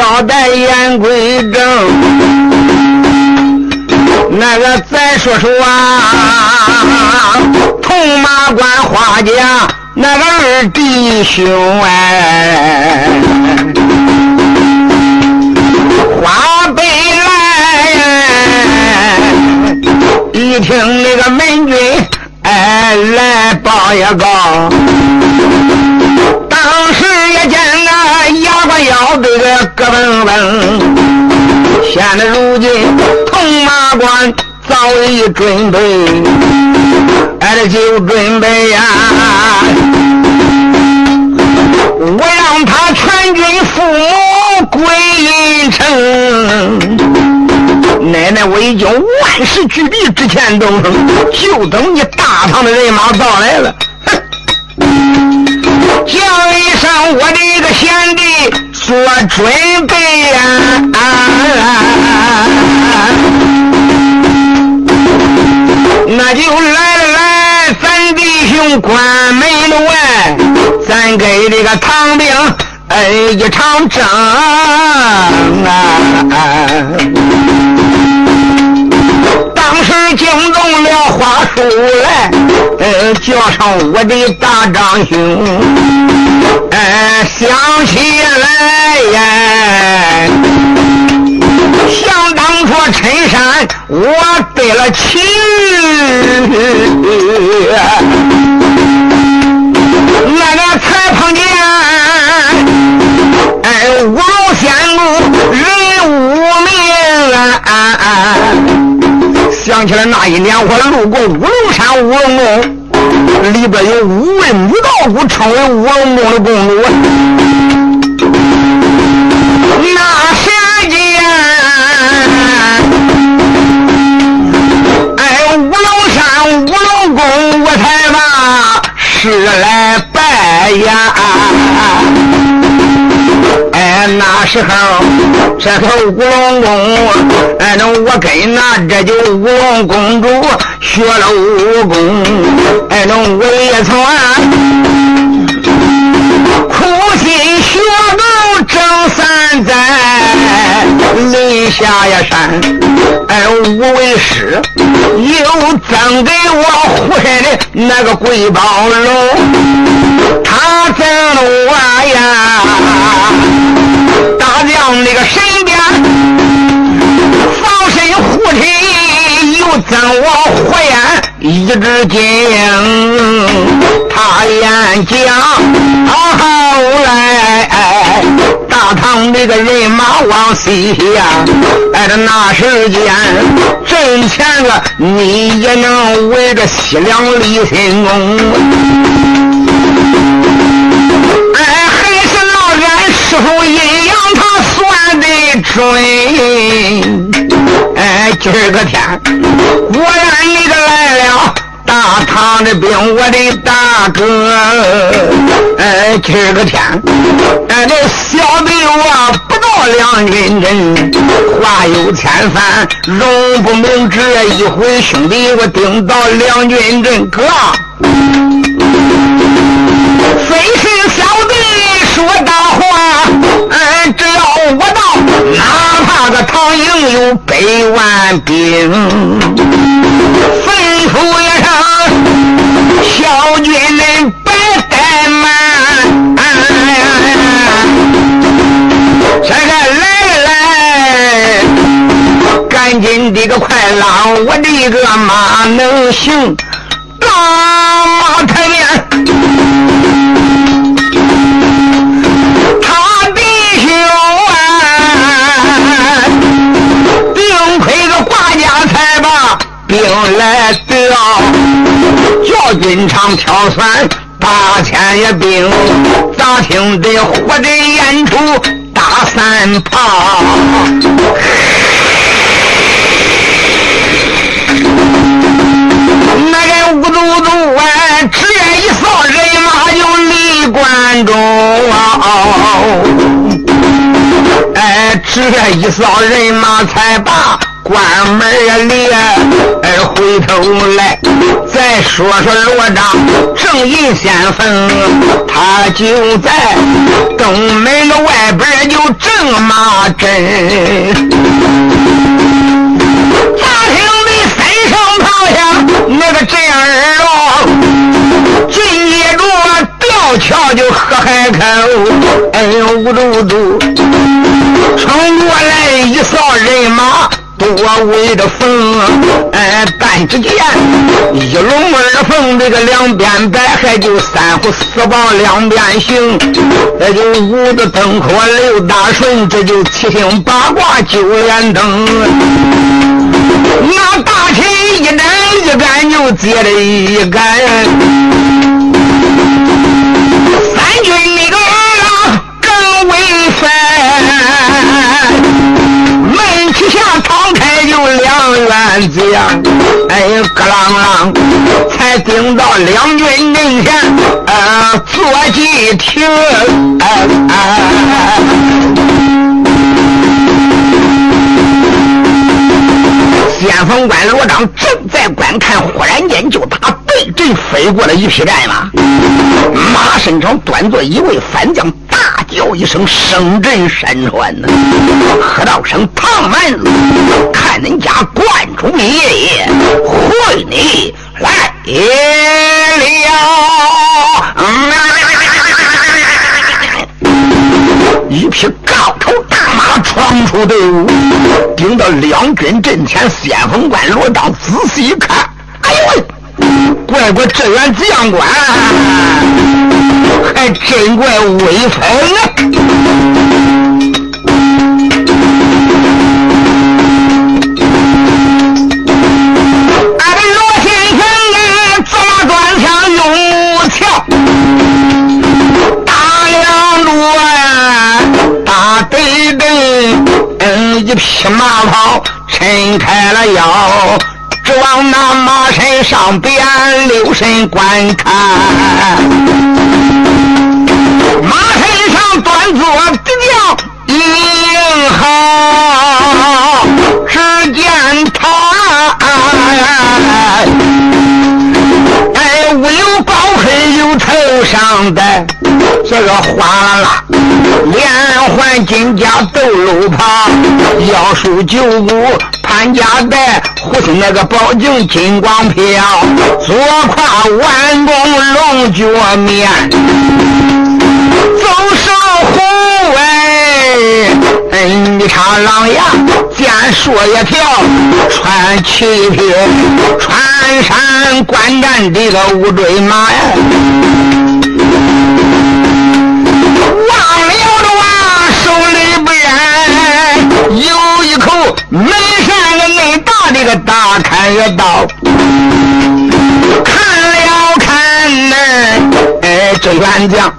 交代言归正。那个再说说啊，铜马关花家那个二弟兄哎，花背来，一听那个门军哎来报一告。咯嘣嘣，现在如今铜马关早已准备，哎这就准备呀，我让他全军覆没归阴城，奶奶我已经万事俱备，之前都就等你大唐的人马到来了。哼！叫一声我的一个贤弟做准备呀！那就来了来，咱弟兄关门了外，咱给这个唐兵哎一场仗啊！当时惊动了花树来，叫上我的大长兄，哎，想起来呀，想当初陈山我得了情，想起来那一年，我路过五龙山五龙宫，里边有五位女道姑，称为五龙宫的公主。那时间，哎，五龙山五龙宫，我才把是来拜呀。哎那时候，这头五龙宫，哎，那我跟那这就五龙公主学了武功，哎，那我也曾下呀山，哎，无为师又赠给我护身的那个瑰宝龙，他赠了我呀。大将那个身边防身护体，又赠我火焰一支金，他演讲后来大唐那个人马往西呀，哎这那时间阵前个你也能围着西凉立新功，哎还是老袁师傅阴阳。他算的准，哎，今儿个天，果然你，大唐的兵，我的大哥，哎，今儿个天，哎，这小弟我不到两军阵，话有千番，容不明这一回，兄弟我顶到两军阵，哥，非是小弟说大话。哎，只要我到，哪怕个唐营有百万兵，行，拉马太面。兵来得，叫军长挑选八千也兵，咋听得火的演出打三炮？督啊，这一扫人马就离关中啊，哎，这一扫人马才把。关门呀，里哎，回头来再说说罗章正印先锋，他就在东门的外边就正马阵。大厅里三声炮响，那个震耳聋。紧接着吊桥就喝海口，哎呦呜嘟呜嘟，冲过来一扫人马。多围着风，哎，但只见一龙二凤，这个两边摆，还就三虎四豹两边行，那就五个灯火六大顺，这就七星八卦九连灯。那大旗一展一杆就接着一杆，三军那个更威风。门旗下敞开就两员将，哎，咯啷啷，才顶到两军阵前，啊，坐骑停，哎哎。先锋官罗章正在观看，忽然间就打背阵飞过了一匹战马，马身上端坐一位番将。大叫一声，声震山川呐！喝道声：“唐门，看恁家关主爷爷会你来了！”一匹高头大马闯出队伍，顶到两军阵前，先锋官罗章仔细一看，哎呦喂！怪怪这员将官，还真怪威风啊！俺们罗先生啊，抓端枪用木条，打两路啊，打对对，嗯，一匹马跑，抻开了腰。往那马身上边留神观看，马身上端坐的叫英豪，只见他哎，无有宝盔，有头上戴这个哗啦啦连环金甲斗路袍，腰束九股。潘家带护心那个宝镜金光飘，左胯弯弓龙角面，走手虎尾，你插狼牙剑树一跳，穿七匹穿山观战的个乌骓马呀，哎，这员将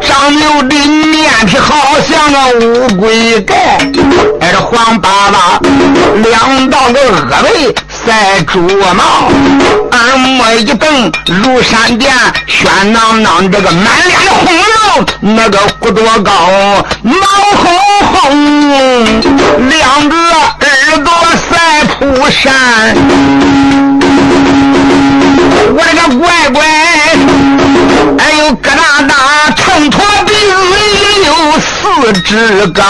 张六的面皮好像个乌龟盖，哎，这黄巴巴两道个恶眉。在竹毛，耳目一瞪如闪电，喧囊囊这个满脸的红肉，那个骨多高，毛红红，两个耳朵赛蒲扇，我这个乖乖，哎呦疙瘩瘩，秤砣鼻子有四指高，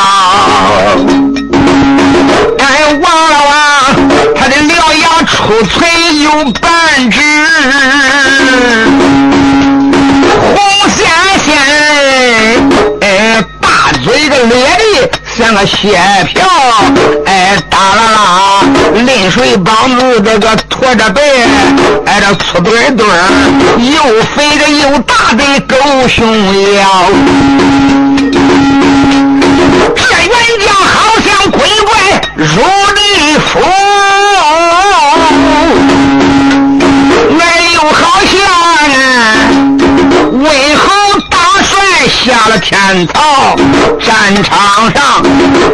哎忘了望他的獠牙出嘴有半指，像个血瓢，哎，打啦啦，泪水帮子这个驼着背，哎，这粗墩墩又肥的又大的狗熊腰，这原将好像鬼怪如地府。天朝，战场上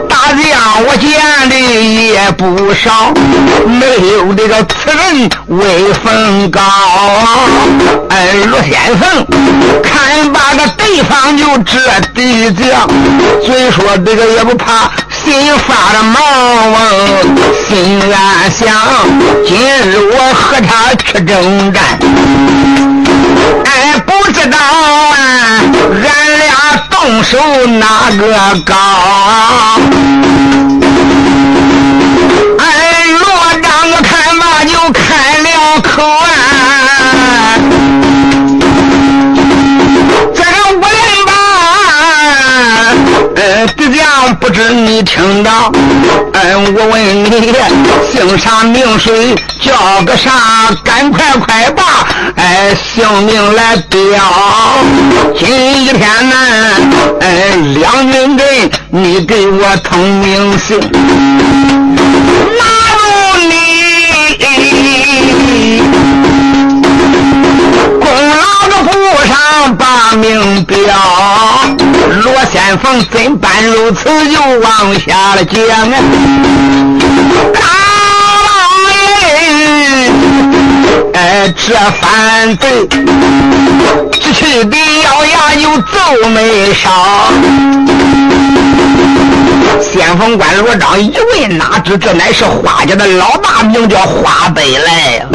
大将我见的也不少，没有这个此人威风高。哎，罗先生，看把个对方就这地将，嘴说这个也不怕。心发着毛，心暗想：今日我和他去征战，哎，不知道啊，俺俩动手哪个高？哎，罗章看罢就开了口不知你听到？嗯，我问你，姓啥名谁？叫个啥？赶快快把哎姓名来标。今天呢，哎两人人，你给我通名姓，拿住你功劳的簿上把名标。先锋怎般如此？又往下了讲啊。哎，这反对，只去的咬牙又皱眉梢。先锋官罗章一问，哪知这乃是花家的老大，名叫花北来。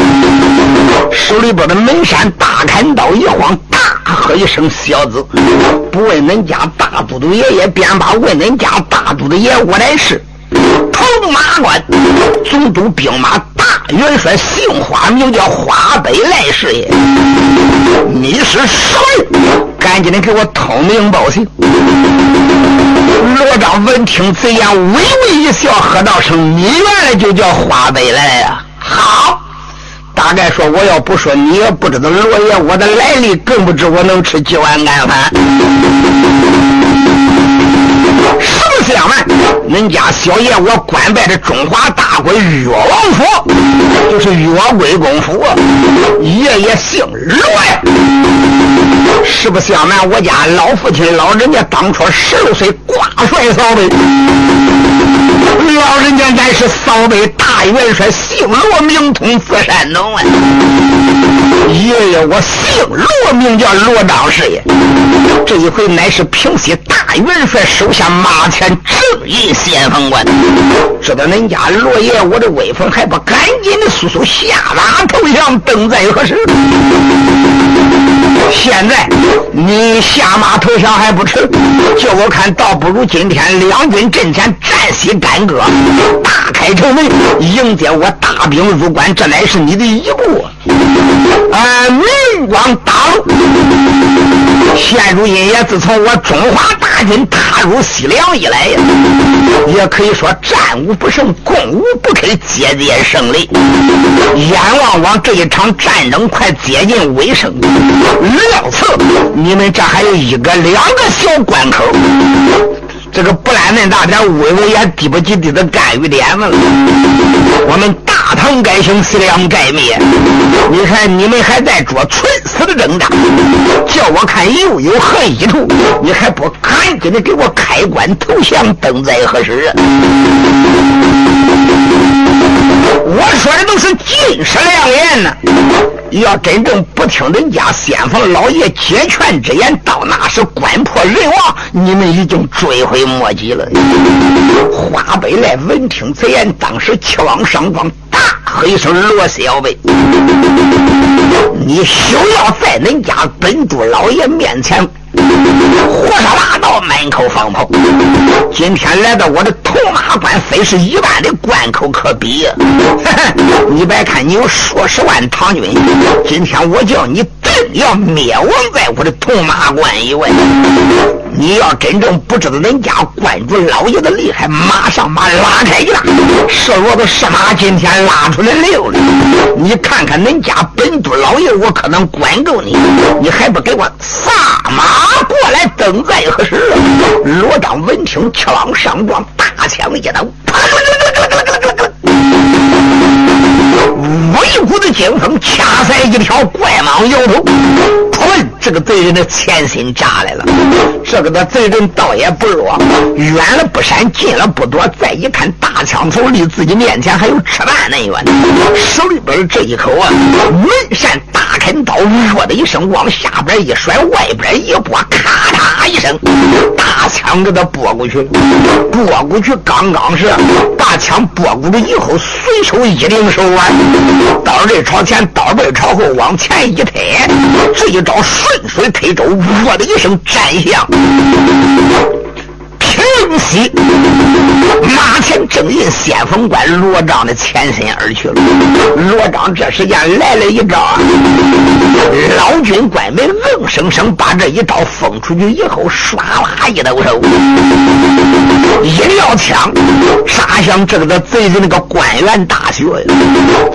手里边的门扇大砍刀一晃，大喝一声：“小子，不问恁家大都督爷爷，便把问恁家大都督爷我来是。”头马关总督兵马大元帅姓花，名叫花北赖氏爷。你是谁？赶紧的给我通名报姓。罗章闻听此言，微微一笑，喝道声：“你原来就叫花北来呀？好，大概说我要不说，你也不知道罗爷我的来历，更不知我能吃几碗干饭。”实不相瞒，恁家小爷我官拜的中华大国岳王府，就是岳归公府，爷爷姓罗呀。实不相瞒，我家老父亲老人家当初十六岁挂帅扫北，老人家乃是扫北大元帅，姓罗名通字山东啊。爷爷我姓罗，名叫罗章师爷。这一回乃是平西大元帅手下马前正印先锋官，知道恁家罗爷我的威风，还不赶紧的速速下马投降，等在何时？现在你下马投降还不迟，叫我看倒不如今天两军阵前战息干戈，大开城门迎接我大兵入关，这乃是你的一步。啊，明光大陆，现如今也自从我中华大军踏入西凉以来呀，也可以说战无不胜，攻无不克，节节胜利。眼望望这一场战争快接近尾声，两次你们这还有一个两个小关口，这个不然恁大点威威也抵不及地的干预点子了。我们大唐该兴，西凉该灭。你看你们还在做垂死的挣扎，叫我看又有何意图？你还不赶紧的给我开棺投降，等在何时啊？我说的都是金石良言呐！要真正不听人家先锋老爷解劝之言，到那时官破人亡，你们已经追悔莫及了。花北赖闻听此言，当时气往上撞，大喝一声：“罗小贝，你休要在恁家本督老爷面前！”火烧大道，满口放炮。今天来到我的头马关，非是一般的关口可比呀！你别看你有数十万唐军，今天我叫你真要灭亡在我的头马关以外。你要真正不知道恁家关主老爷的厉害，马上把拉开一拉，是骡子是马，今天拉出来溜了。你看看恁家本都老爷，我可能管够你，你还不给我撒马他过来，等在何时？罗章闻听，气往上撞，大枪一刀，一股子劲风，掐在一条怪蟒摇头。砰！这个贼人的前心炸来了。这个的贼人倒也不弱，远了不闪，近了不躲。再一看，大枪头离自己面前还有尺半那远，手里边这一口啊，门扇大砍刀，弱的一声往下边一甩，外边一拨，咔嚓一声，大枪给他拨过去。拨过去，刚刚是把枪拨过去以后，随手一领手腕，刀刃朝前，刀背朝后，往前一推，这一招顺水推舟，我的一声斩下。平息，马前正印先锋官罗章的前身而去了。罗章这时间来了一招，老军官们硬生生把这一招封出去以后，唰啦一抖手，一撂枪杀向这个贼人那个官员大穴。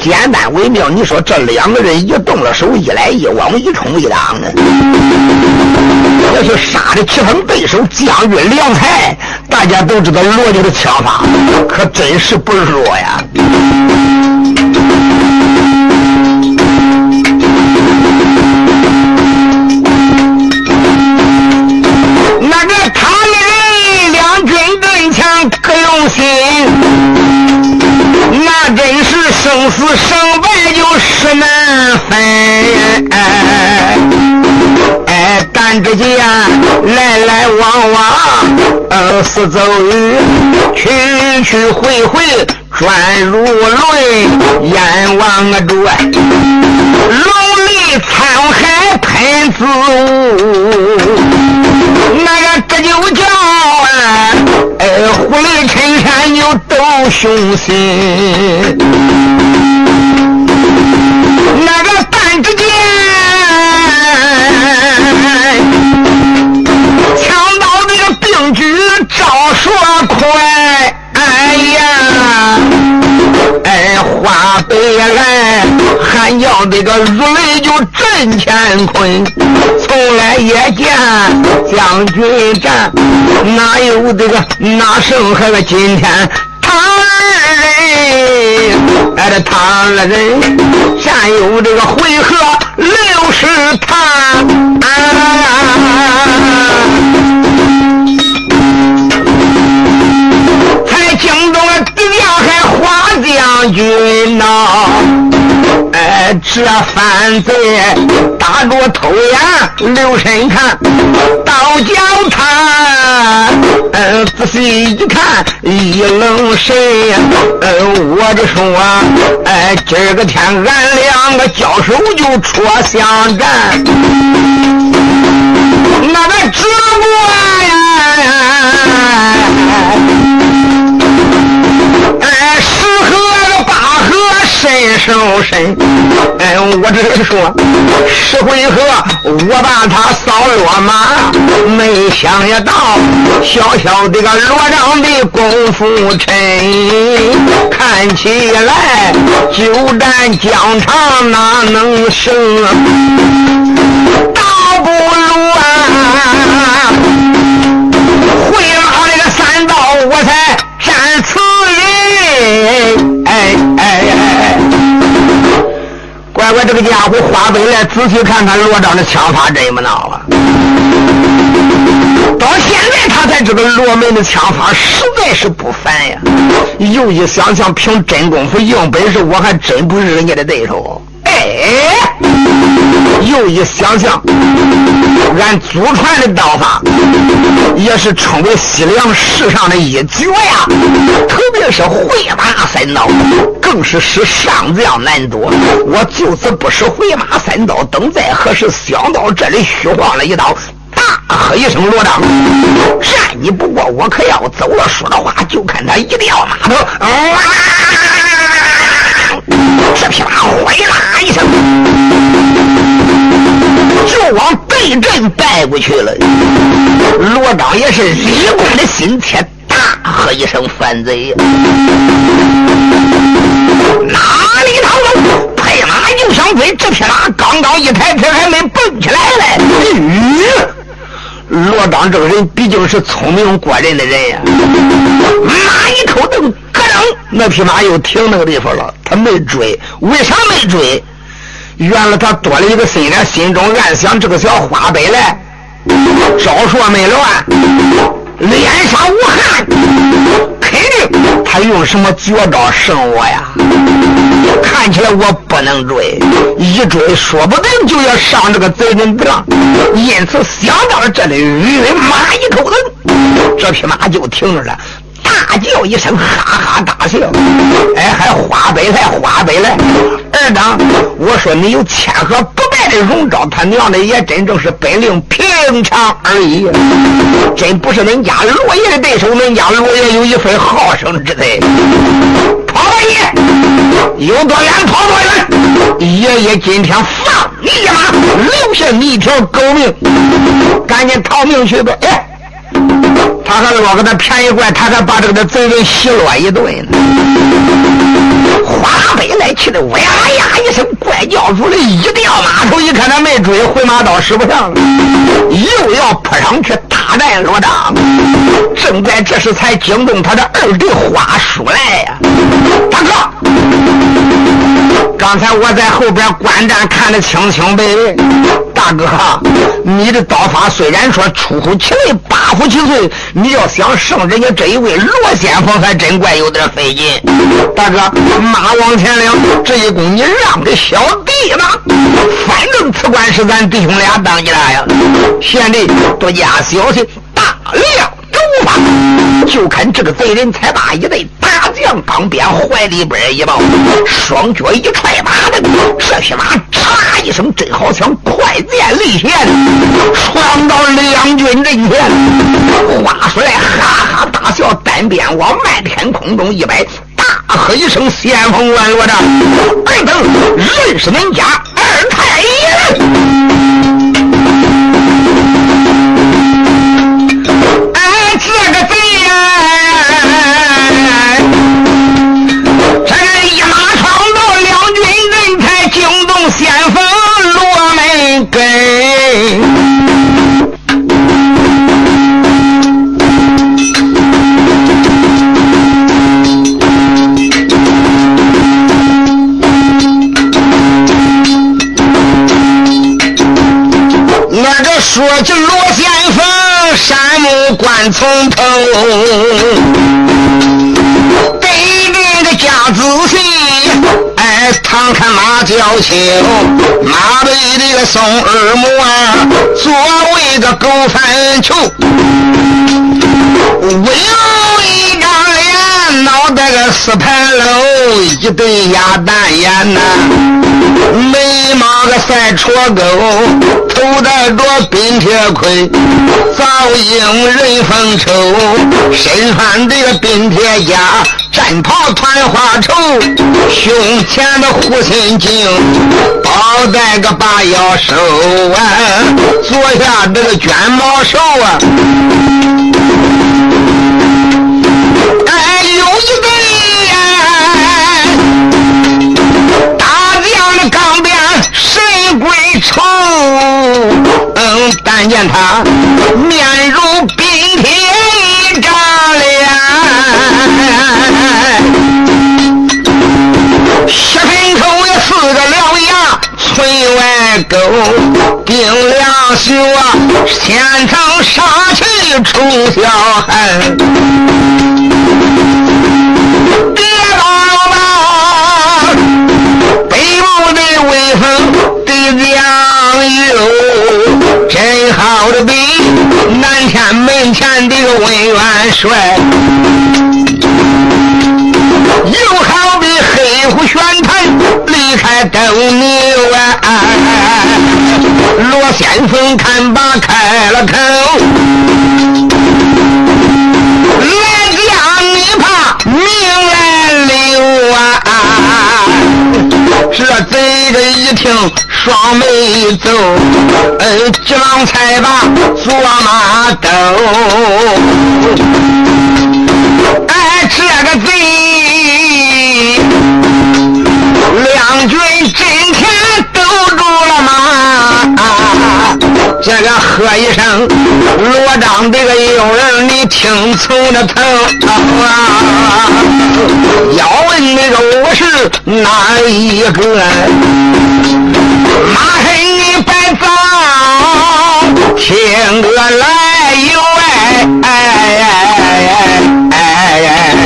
简单微妙，你说这两个人一动了手，一来一往，一冲一挡的，也是杀的棋逢对手，将军良才。大家都知道罗家的枪法可真是不弱呀。那个他们两军阵前可用心，那真是生死胜败就十难分。哎，但只见来来往往，呃，四周雨，去去回回，转如轮，眼望着龙里沧海喷紫雾，那个这就叫啊，哎，虎雷衬衫就斗凶心，喊叫这个如雷就震乾坤，从来也见将军战，哪有这个哪胜还个今天唐人？哎，这唐人战有这个回合六十趟。将军呐，这犯罪打着偷眼，留神看，到脚他，嗯，仔细一看，一愣神，嗯，我就说，哎，今儿个天俺两个交手就戳相战，那个直播人受身，哎，我只是说十回合，我把他扫落马，没想到小小的个罗章的功夫沉，看起来久战疆场哪能胜啊，我，这个家伙花背来，仔细看看罗章的枪法真不孬啊！到现在他才知道罗门的枪法实在是不凡呀。又一想想，凭真功夫、硬本事，我还真不是人家的对手。哎，又一想想，俺祖传的刀法也是称为西凉世上的一绝呀。特别是回马三刀，更是使上将难躲。我就此不使回马三刀，等在何时？想到这里，虚晃了一刀，大喝一声：“罗章，战你不过，我可要走了。”说的话，就看他一撂马头，这匹马回啦一声，就往对阵败过去了。罗章也是立功的心切，大喝一声：“反贼！”哪里逃走？拍马就想追，这匹马刚刚一抬腿，还没蹦起来嘞。罗章这个人毕竟是聪明过人的人呀，马一口蹬，咯噔，那匹马又停那个地方了。他没追，为啥没追？原来他多了一个心眼，心中暗想：这个小花白来，招数没乱，脸上无汗，肯定他用什么绝招胜我呀？看起来我不能追，一追说不定就要上这个贼人当，因此想到了这里，马一口蹬，这匹马就停着了。大叫一声，哈哈大笑。哎，还花北来，花北来！二当，我说你有千和不败的荣招，他娘的也真正是本领平常而已，真不是恁家罗爷的对手。恁家罗爷有一份好胜之才。跑吧你，有多远跑多远。爷爷今天放你一马，留下你一条狗命，赶紧逃命去吧！哎。他还落个那便宜怪，他还把这个那贼人奚落一顿呢。花北来气的，哇呀一声怪叫出来，一掉马头，一看他没追，回马刀使不上了，又要扑上去大战罗章。正在这时，才惊动他的二弟花叔来呀，大哥。刚才我在后边观战，看得清清白白。大哥，你的刀法虽然说出乎其类，八乎其岁，你要想胜人家这一位罗先锋，还真怪有点费劲。大哥，马往前领，这一功你让给小弟吧。反正此官是咱弟兄俩当家呀。贤弟，多加小心，大量。就看这个贼人才把一对大将钢鞭怀里边一抱，双脚一踹马的，这匹马嚓一声，真好像快剑离弦，闯到两军阵前。话说来，哈哈大笑，单鞭往漫天空中一摆，大喝一声：“先锋万落的二等，认识恁家二太爷。”说起罗先锋，山木关从头，对这个家子信，哎，常看马叫秋，马背这个宋二木啊，作为个狗粪球，唯有一张脸，脑袋个四盘楼，一对鸭蛋眼呐，眉毛个赛戳钩。头戴着冰铁盔，造型人风抽，身穿这个冰铁甲，战袍团花绸，胸前的护心镜，包带个把腰收啊，坐下这个卷毛手啊，哎，有一个鬼抽。嗯，但见他面如冰铁一张脸，血盆口有四个獠牙，村外沟定两宿啊，先成杀气出小寒。别老有。真好的比南天门前的个文元帅，又好比黑虎玄坛离开斗牛啊！罗先锋看罢开了口，来将你怕命来留啊！这贼人一听。双眉皱，嗯，急忙才把坐马兜。哎，这个贼，这个喝一声，罗章这个友人，你听从着头啊！要问那个我是哪一个？马黑你白早，听个来哟哎哎哎哎哎哎！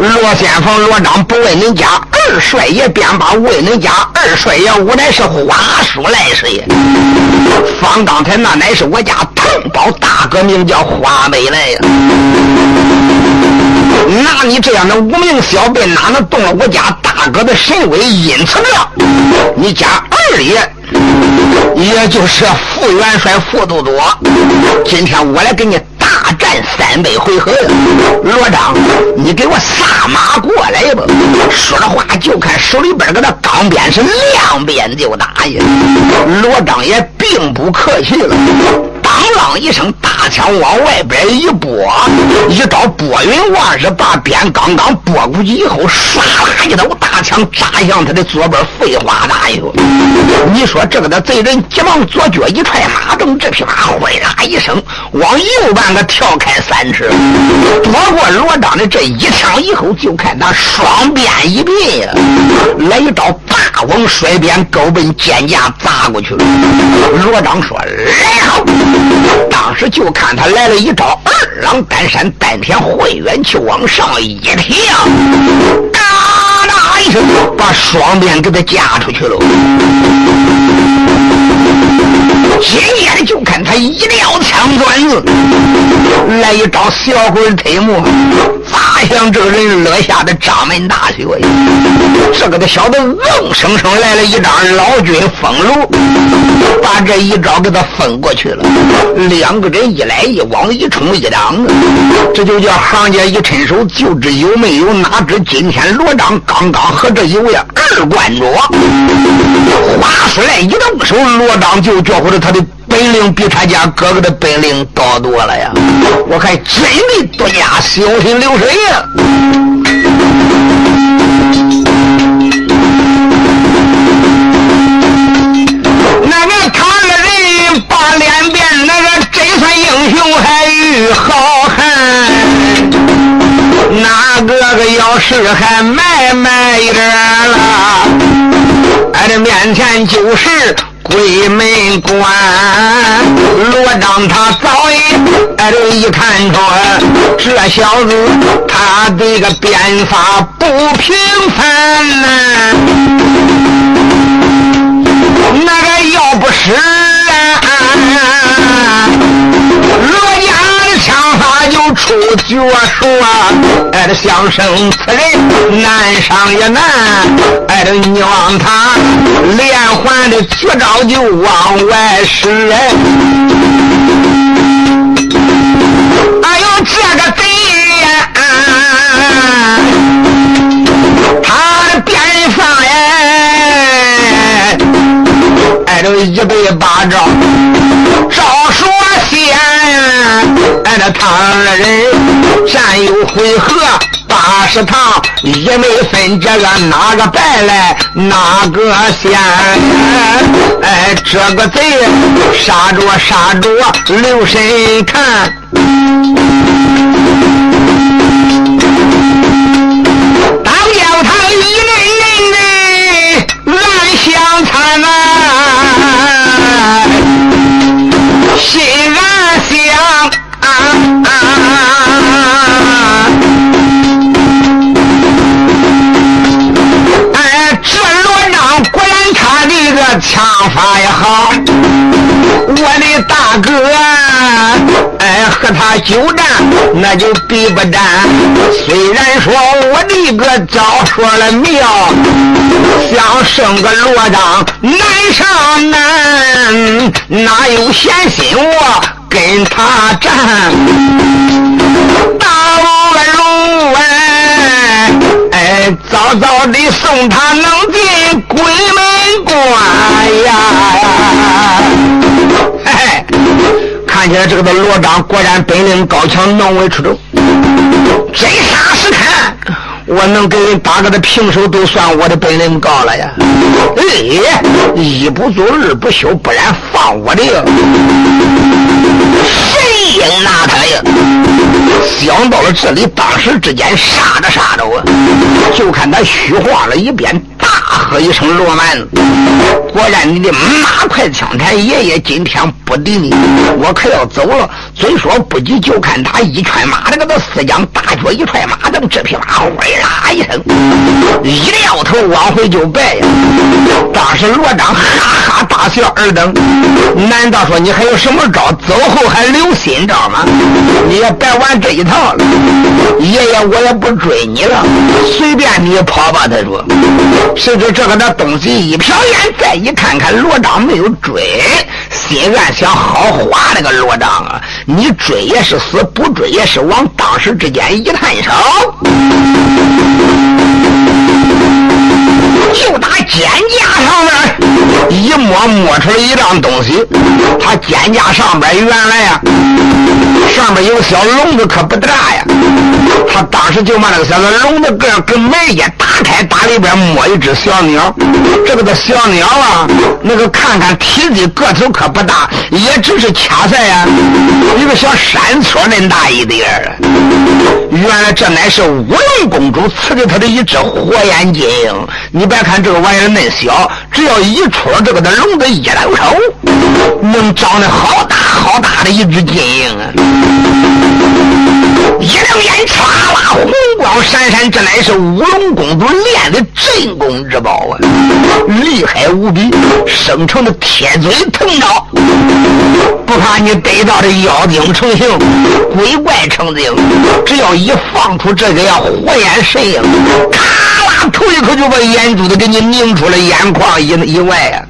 罗先锋罗章不问你家二帅爷，便把问恁家二帅爷，我乃是花叔来是也？方刚才那乃是我家同胞大哥，名叫花美来呀。拿你这样的无名小辈，哪能动了我家大哥的神威？因此呢，你家二爷，也就是副元帅副都督，今天我来给你。大战三百回合，罗章，你给我撒马过来吧！说着话，就看手里边搁那钢鞭是两鞭就打呀。罗章也并不客气了。当啷一声，大枪往外边一拨，一招拨云望日，把鞭刚刚拨过去以后，唰啦一刀，大枪扎向他的左边。废话哪有？你说这个的贼人急忙左脚一踹，马蹬这匹马，哗啦一声往右半个跳开三尺，躲过罗章的这一枪以后，就看他双鞭一并，来一招大王甩鞭，高奔肩胛砸过去了。罗章说：“来好。”当时就看他来了一招二郎担山丹田会元气往上一跳，嘎啦一声把双鞭给他架出去了。紧接着就看他一撂枪转子，来一招小鬼推磨，砸向这个人落下的张门大穴。这个的小子硬生生来了一张老君封炉，把这一招给他封过去了。两个人一来一往，一冲一挡，这就叫行家一伸手就知有没有。哪知今天罗章刚刚和这一位二关着，话说来一动手，罗章就觉着他的本领比他家哥哥的本领高多了呀！我还真的多加小心流水呀！那个他个人把脸变，那个真算英雄还遇好汉，那个个要是还卖卖一点，的面前就是。鬼门关，罗章他早已哎这一看着这小子他这个变法不平凡呐，那个要不是啊，罗家的枪法就出绝说，这相声此人难上也难，哎这你望他。连环的绝招就往外使，哎呦这个贼呀，他的鞭法哎，挨着一百八招，招说，哎这他二人战有回合。八十趟也没分这个哪个败来哪个先，哎，这个贼杀着杀着留神看，当叫他一人人的暗香惨呐，心法也好，我的大哥，哎，和他久战那就比不战。虽然说我的个招说了妙，想胜个罗章难上难，哪有闲心我跟他战？大路哎哎，早早的送他能进鬼门。关呀！嘿嘿，看起来这个的罗章果然本领高强，能为出众。真杀实看，我能给人打个的平手，都算我的本领高了呀！哎，一不做二不休，不然放我的谁应拿他呀？想到了这里，当时之间杀着杀着啊，就看他虚晃了一边。大喝一声罗蛮，果然你的马快枪台爷爷今天不敌你，我可要走了。嘴说不急，就看他一圈马的，个他四将大脚一踹马蹬，这匹马哗啦一声，一掉头往回就败呀。当时罗章哈哈大笑，二等，难道说你还有什么招？走后还留新招吗？你也别玩这一套了。爷爷，我也不追你了，随便你跑吧。他说，谁知这个那东西一瞟眼，再一看看罗章没有追，心暗想：好花那个罗章啊，你追也是死，不追也是亡。当时之间一探手。就打肩胛上面一摸，摸出来一样东西。他肩胛上边原来呀，上面有个小笼子，可不大呀。他当时就把那个小笼子盖跟门一打开，打里边摸一只小鸟。这个的小鸟啊，那个看看体积个头可不大，也只是掐在呀一个小山撮那大一点。原来这乃是乌龙公主赐给他的一只火眼金鹰。你别看这个玩意儿嫩小，只要一戳这个的笼子一搂手，能长得好大好大的一只金鹰啊！一瞪眼，唰啦，红光闪闪，这乃是乌龙公主练的镇宫之宝啊，厉害无比，生成的铁嘴藤刀，不怕你逮到的妖精成形，鬼怪成精，只要一放出这个呀火焰神鹰，咔头一口就把眼珠子给你拧出了眼眶以以外呀！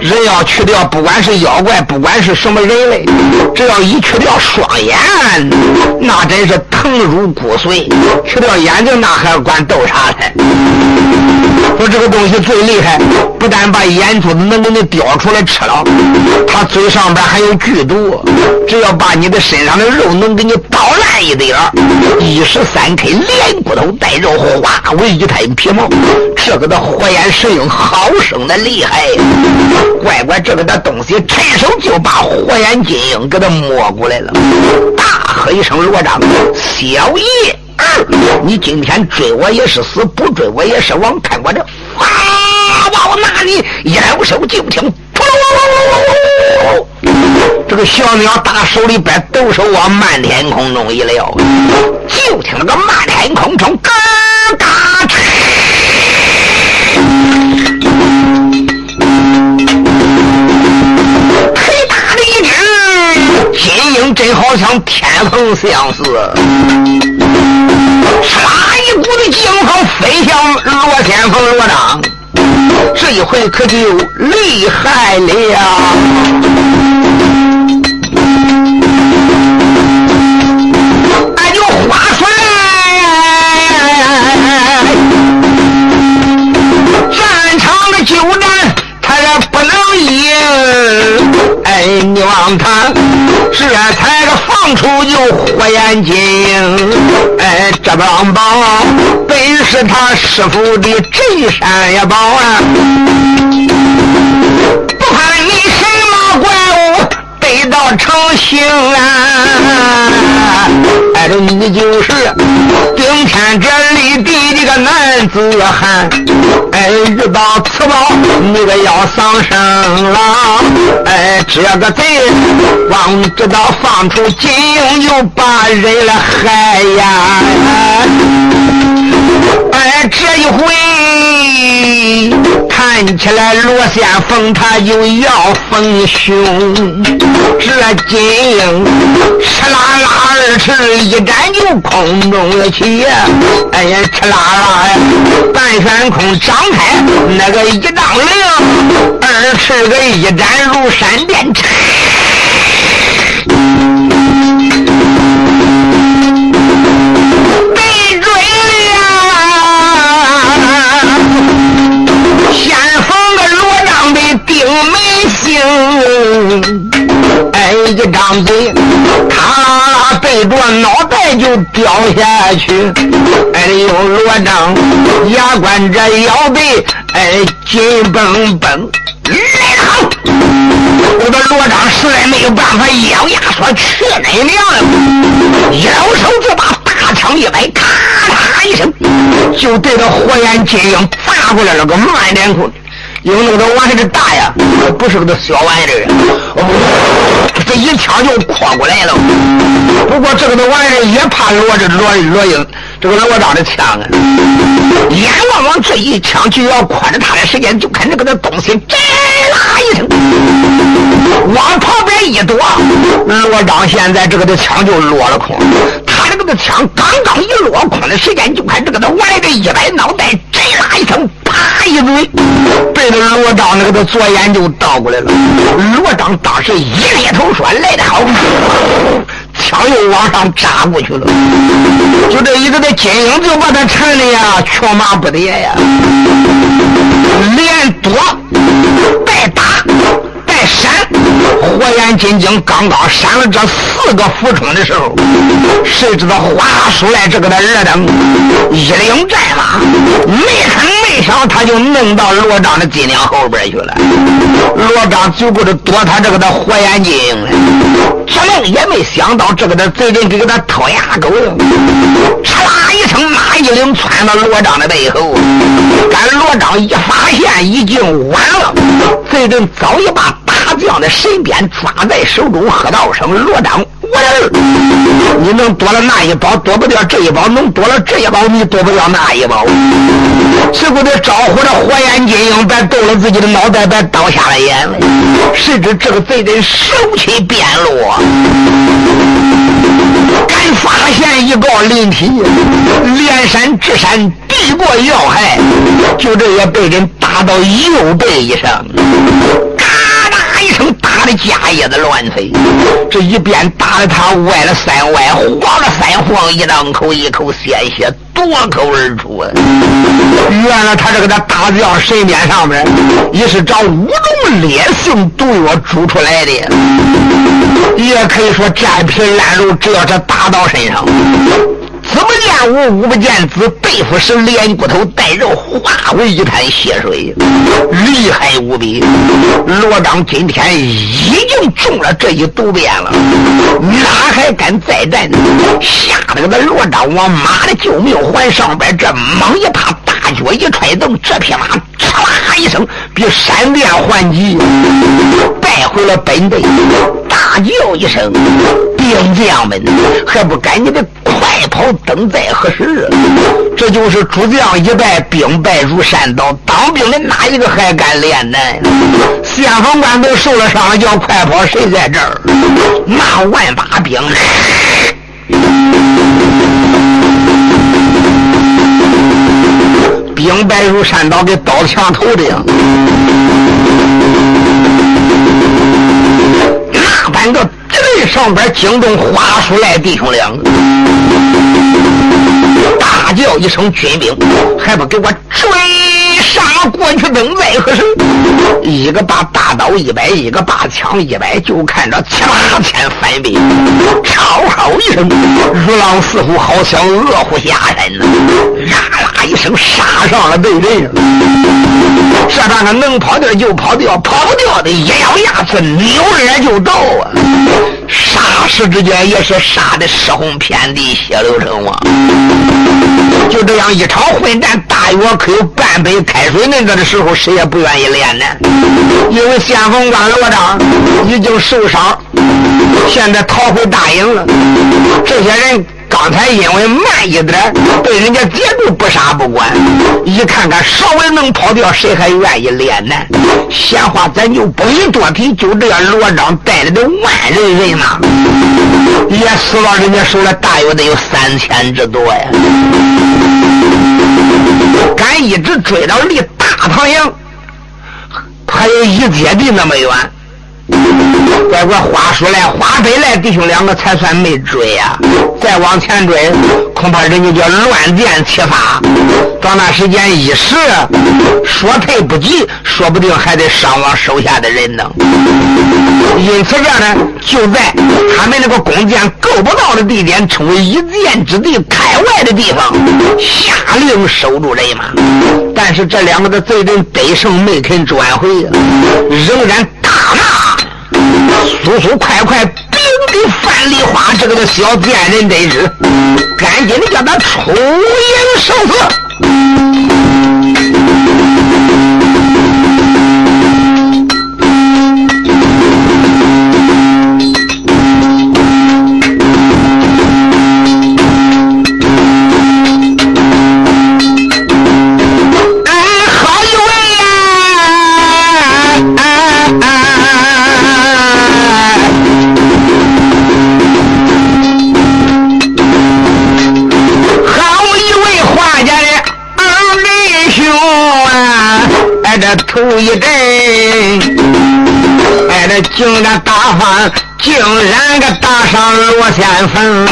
人要去掉，不管是妖怪，不管是什么人类，只要一去掉双眼。那真是疼如骨髓，去掉眼睛那还管斗啥嘞？说这个东西最厉害，不但把眼珠子能给你叼出来吃了，他嘴上边还有剧毒，只要把你的身上的肉能给你捣烂一点一时三刻连骨头带肉化为一滩皮毛。这个的火焰神鹰好生的厉害，乖乖这个的东西趁手就把火焰金鹰给他摸过来了，大喝一声。罗章，小爷，你今天追我也是死，不追我也是亡。看我的法宝拿你一撩手就听，噗噜，这个小鸟打手里边抖手往漫天空中一撂，就听那个漫天空中嘎嘎金鹰真好像天蓬相似，唰一股子劲风飞向罗天凤罗章，这一回可就厉害了。俺就花帅，战场的久战，他也不能赢。哎，你望他。这才个当初就火眼金睛，哎，这帮宝本是他师傅的镇山呀宝啊，物得到成形啊！哎，你就是顶天这立地的个男子汉，哎，遇到此宝你个要丧生了，哎，这个贼光知道放出金鹰又把人来害呀，哎，这一回看起来罗先锋他就要逢凶，这金鹰哧啦啦二尺。一展就空中了起，哎呀，哧啦啦呀，半悬空张开，那个一丈零，二尺个一展如闪电，被追了，先锋个罗章的定门星，哎，一张嘴，他。背着脑袋就掉下去，哎呦罗章牙关这腰背，哎紧绷绷，来得好！我的罗章实在没有办法，咬牙说去你娘的！摇手就把大枪一摆，咔嚓一声，就对着火焰金鹰砸过来了个满脸孔。因为那个玩意儿大呀，不是个小玩意儿，这一枪就扩过来了。不过这个的玩意儿也怕罗这罗罗英这个罗章的枪啊，眼望望这一枪就要宽着他的时间，就看这个那东西吱啦一声往旁边一躲，罗章现在这个的枪就落了空。他这个的枪刚刚一落空的时间，就看这个的玩意儿一摆脑袋，吱啦一声。啪一嘴，对着罗章那个的左眼就倒过来了。罗章当时一咧头说：“来得好！”枪又往上扎过去了。就这一个的金鹰就把他缠的呀，缺马不得呀，连躲带打。火眼金睛刚刚闪了这四个俯冲的时候，谁知道哗出来这个的二等一领战马，没吭没响，他就弄到罗章的金领后边去了。罗章就顾着躲他这个的火眼金睛了，这梦也没想到这个的贼人给他掏牙沟了，嚓啦一声，马一领窜到罗章的背后，赶罗章一发现已经晚了，贼人早已把。将的神鞭抓在手中，喝道声：“罗章，我儿，你能躲了那一包，躲不掉这一包；能躲了这一包，你躲不掉那一包。”只顾得招呼着火焰金鹰，别斗了自己的脑袋，别倒下了眼泪。谁知这个贼人手起鞭落，敢发现一个灵体，连山直山，地过要害，就这也被人打到右背上。一声打的家叶子乱飞，这一边打的他歪了三歪，晃了三晃，一张口一口鲜血夺口而出。原来他这个在大将神鞭上面，也是找五种烈性毒药煮出来的，也可以说战皮烂肉，只要是打到身上。子不见吾，吾不见子，背负是连骨头带肉化为一滩血水，厉害无比。罗章今天已经中了这一毒鞭了，哪还敢再战？吓得个罗章往马的救命还上边这猛一踏，大脚一踹蹬，这匹马啪啦一声，比闪电还急，败回了本队。大叫一声：“兵将们，还不赶紧的快跑！等在何时？”这就是主将一败，兵败如山倒。当兵的哪一个还敢练呢？先锋官都受了伤，叫快跑，谁在这儿？那万把兵，兵败如山倒，给刀墙头的呀！三个这上边惊动花出来弟兄两个，大叫一声：“军兵，还不给我追杀过去！等奈何生？”一个把大刀一摆，一个把枪一摆，就看着七八千翻兵，超吼一声，如狼似虎，好像饿虎下山呐！啦啦一声，杀上了对人。这半个能跑掉就跑掉，跑不掉的一咬牙子，扭脸就到啊！霎时之间也是杀的尸横遍地，血流成王。就这样一场混战，大约可有半杯开水那个的时候，谁也不愿意练呢。因为先锋官罗章已经受伤，现在逃回大营了。这些人。刚才因为慢一点，被人家截住不杀不管。一看看稍微能跑掉，谁还愿意练呢？闲话咱就不宜多提。就这样，罗章带来的万人人呐，也死到人家手里，大约得有三千之多呀。敢一直追到离大唐营还有一阶地那么远。乖乖，话说来，花飞来，弟兄两个才算没追呀。再往前追，恐怕人家叫乱箭齐发。到那时间一时说退不及，说不定还得伤亡手下的人呢。因此这呢，就在他们那个弓箭够不到的地点，称为一箭之地开外的地方，下令守住人马。但是这两个的贼人得胜没肯转回，仍然大。速速快快，禀给范梨花这个的小贱人得知，赶紧的叫他出营受死。方，竟然个打上罗先锋，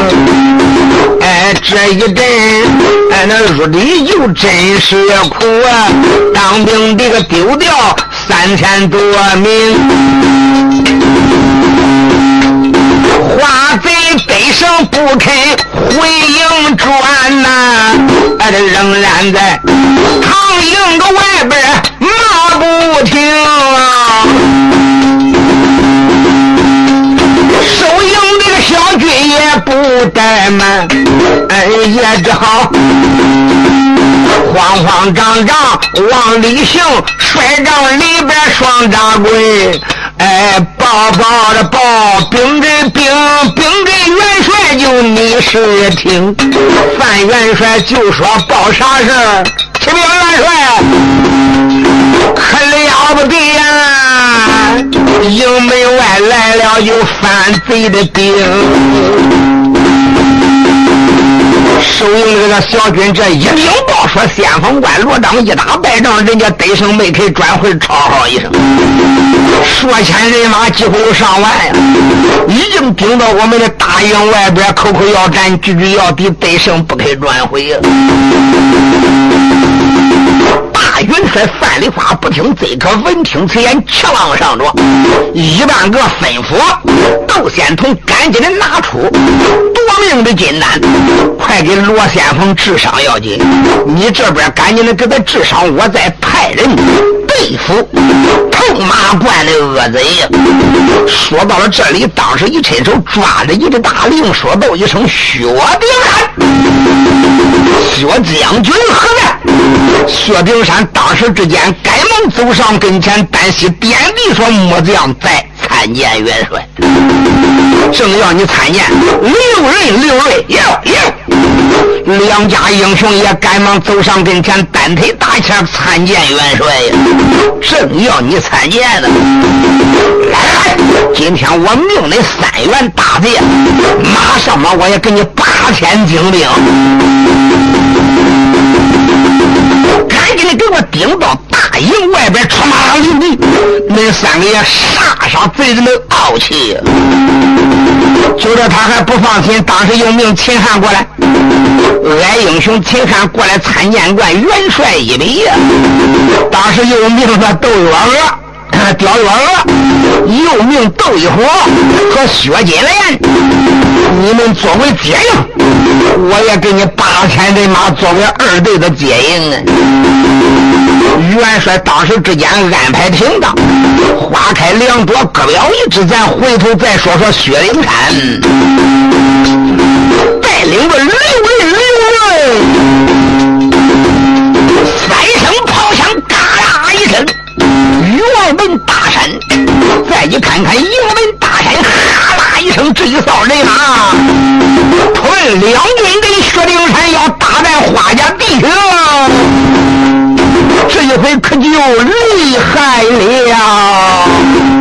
哎，这一阵，哎，那入里就真是苦啊！当兵的个丢掉三千多名，花贼得胜不肯回营转呐，哎，这仍然在唐营的外怠慢，哎，也只好慌慌张张往里行，帅帐里边双掌柜，哎，报报的报，兵跟兵，兵跟元帅就你是听，范元帅就说报啥事儿，启禀元帅，可了不得呀！营门外来了有犯贼的兵，周营这个小军这一禀报说，先锋官罗章一打败仗，人家得胜没肯转回，吵号一声，数千人马几乎有上万呀，已经顶到我们的大营外边，口口要战，句句要敌，得胜不肯转回云彩范立发不听，这可闻听此言，气往上着，一万个吩咐，窦仙童赶紧的拿出夺命的金丹，快给罗先锋治伤要紧。你这边赶紧的给他治伤，我再派人对付。马关的恶贼。说到了这里，当时一伸手抓着一个大令，说道一声：“薛丁山，薛将军何在？”薛丁山。当时之间，赶忙走上跟前，单膝点地说：“末将在参见元帅。”正要你参见，刘仁、刘瑞，哟哟，两家英雄也赶忙走上跟前，单腿打前参见元帅呀。正要你参见呢，来，今天我命你三员大贼，马上嘛，我也给你八千精兵。给你给我顶到大营外边，出马领兵！恁三个也杀杀贼人的傲气。就这他还不放心，当时又命秦汉过来，矮英雄秦汉过来参见官元帅一礼呀。当时又命他窦月娥、刁月娥，又命窦一火和薛金莲，你们作为接应。我也给你八千人马作为二队的接应！元帅当时之间安排停当，花开两朵，各表一枝。咱回头再说说薛灵山带领着刘文、刘文，辕门大山。再一看看营门大山，哈啦一声，这一扫人马，屯两军跟薛丁山要大战花家弟兄，这一回可就厉害了。